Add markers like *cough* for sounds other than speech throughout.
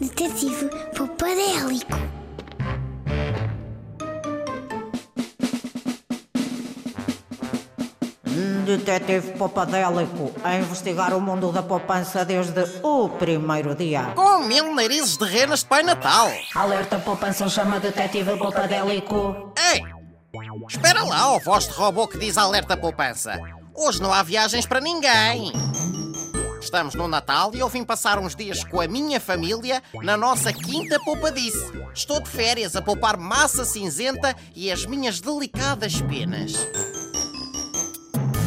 Detetive Popadélico. Detetive Popadélico a investigar o mundo da poupança desde o primeiro dia. Com mil narizes de renas de Pai Natal. Alerta poupança chama Detetive Popadélico. Ei! Espera lá, ó voz de robô que diz alerta poupança. Hoje não há viagens para ninguém. Estamos no Natal e eu vim passar uns dias com a minha família na nossa quinta poupadice. Estou de férias a poupar massa cinzenta e as minhas delicadas penas.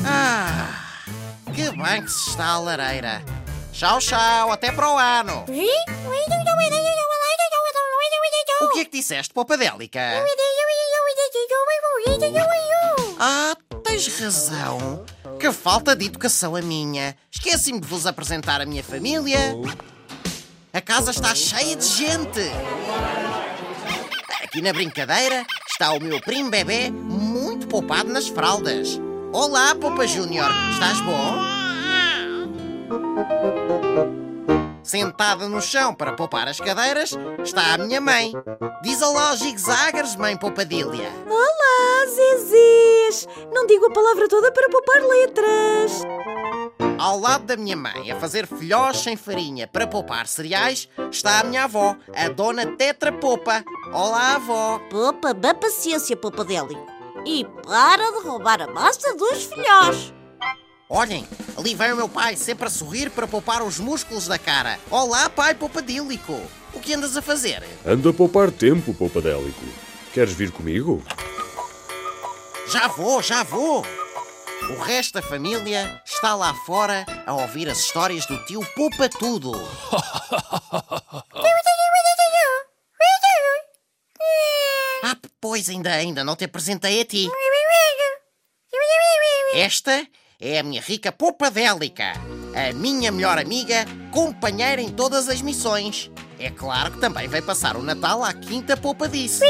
Ah, que bem que se está a lareira. Tchau, tchau, até para o ano. O que é que disseste, poupadélica? Ah, tens razão. Que falta de educação a minha. Esqueci-me de vos apresentar a minha família. A casa está cheia de gente. Aqui na brincadeira está o meu primo bebê muito poupado nas fraldas. Olá, Popa Júnior. Estás bom? Sentada no chão para poupar as cadeiras está a minha mãe. Diz olá, zigzaggers, mãe Poupadilha. Zezés! Não digo a palavra toda para poupar letras. Ao lado da minha mãe, a fazer filhós sem farinha para poupar cereais, está a minha avó, a dona Tetra Popa. Olá, avó. Popa, bem paciência, Popadélico. E para de roubar a massa dos filhós. Olhem, ali vem o meu pai, sempre a sorrir para poupar os músculos da cara. Olá, pai Poupadílico. O que andas a fazer? Anda a poupar tempo, poupadélico. Queres vir comigo? Já vou, já vou. O resto da família está lá fora a ouvir as histórias do tio Poupa Tudo. *laughs* Ah, pois ainda, ainda não te apresentei a ti. Esta é a minha rica Poupadélica, a minha melhor amiga, companheira em todas as missões. É claro que também vai passar o Natal à Quinta Poupadice.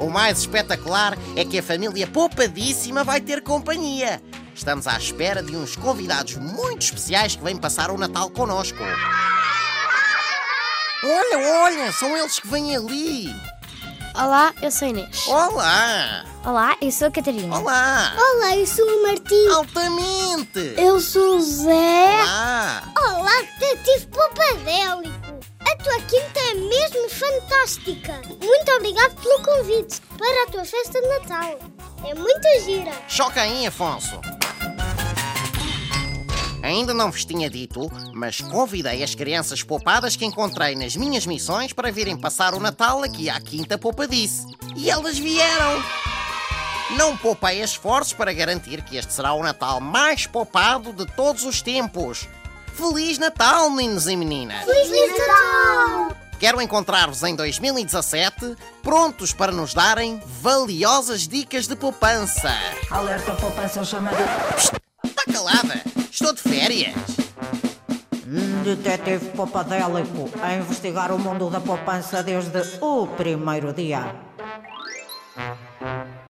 O mais espetacular é que a família Poupadíssima vai ter companhia. Estamos à espera de uns convidados muito especiais que vêm passar o Natal connosco. Olha, olha, são eles que vêm ali. Olá, eu sou a Inês. Olá, Olá, eu sou a Catarina. olá, Olá, eu sou o Martim. altamente. Eu sou o Zé. Fantástica. Muito obrigado pelo convite para a tua festa de Natal. É muito gira. Choca aí, Afonso. Ainda não vos tinha dito, mas convidei as crianças poupadas que encontrei nas minhas missões para virem passar o Natal aqui à Quinta Poupadice. E elas vieram! Não poupei esforços para garantir que este será o Natal mais poupado de todos os tempos. Feliz Natal, meninos e meninas! Feliz Natal! Quero encontrar-vos em 2017, prontos para nos darem valiosas dicas de poupança. Alerta poupança chama Está calada! Estou de férias! Detetive Popadélico a investigar o mundo da poupança desde o primeiro dia.